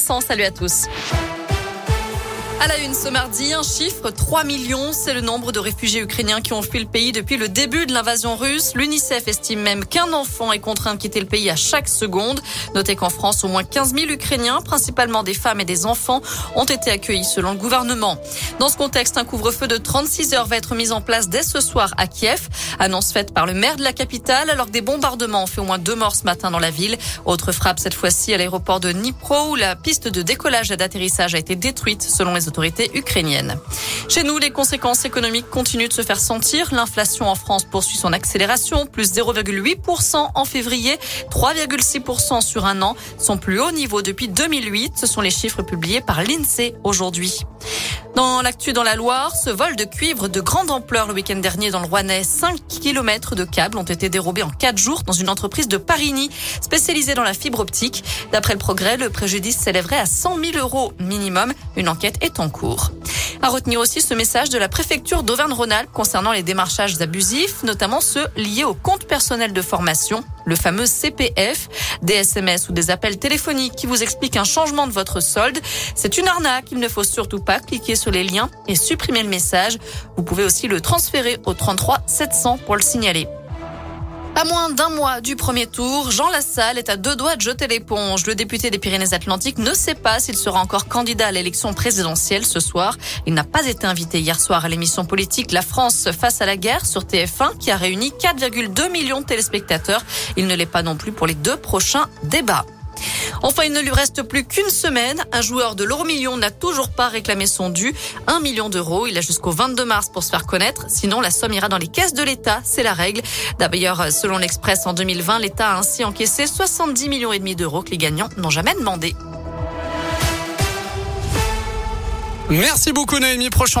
Salut à tous. À la une ce mardi, un chiffre, 3 millions, c'est le nombre de réfugiés ukrainiens qui ont fui le pays depuis le début de l'invasion russe. L'UNICEF estime même qu'un enfant est contraint de quitter le pays à chaque seconde. Notez qu'en France, au moins 15 000 Ukrainiens, principalement des femmes et des enfants, ont été accueillis selon le gouvernement. Dans ce contexte, un couvre-feu de 36 heures va être mis en place dès ce soir à Kiev. Annonce faite par le maire de la capitale alors que des bombardements ont fait au moins deux morts ce matin dans la ville. Autre frappe cette fois-ci à l'aéroport de Dnipro où la piste de décollage et d'atterrissage a été détruite selon les autorités ukrainiennes. Chez nous, les conséquences économiques continuent de se faire sentir. L'inflation en France poursuit son accélération, plus 0,8% en février, 3,6% sur un an, son plus haut niveau depuis 2008. Ce sont les chiffres publiés par l'INSEE aujourd'hui. Dans l'actu dans la Loire, ce vol de cuivre de grande ampleur le week-end dernier dans le Rouennais. 5 km de câbles ont été dérobés en 4 jours dans une entreprise de Parigny spécialisée dans la fibre optique. D'après le progrès, le préjudice s'élèverait à 100 000 euros minimum. Une enquête est en cours. À retenir aussi ce message de la préfecture d'Auvergne-Rhône-Alpes concernant les démarchages abusifs, notamment ceux liés au compte personnel de formation, le fameux CPF, des SMS ou des appels téléphoniques qui vous expliquent un changement de votre solde. C'est une arnaque, il ne faut surtout pas cliquer sur les liens et supprimer le message. Vous pouvez aussi le transférer au 33 700 pour le signaler. À moins d'un mois du premier tour, Jean Lassalle est à deux doigts de jeter l'éponge. Le député des Pyrénées-Atlantiques ne sait pas s'il sera encore candidat à l'élection présidentielle ce soir. Il n'a pas été invité hier soir à l'émission politique La France face à la guerre sur TF1 qui a réuni 4,2 millions de téléspectateurs. Il ne l'est pas non plus pour les deux prochains débats. Enfin, il ne lui reste plus qu'une semaine. Un joueur de l'euro million n'a toujours pas réclamé son dû. Un million d'euros. Il a jusqu'au 22 mars pour se faire connaître. Sinon, la somme ira dans les caisses de l'État. C'est la règle. D'ailleurs, selon l'Express, en 2020, l'État a ainsi encaissé 70 millions et demi d'euros que les gagnants n'ont jamais demandé. Merci beaucoup, Naomi. Prochain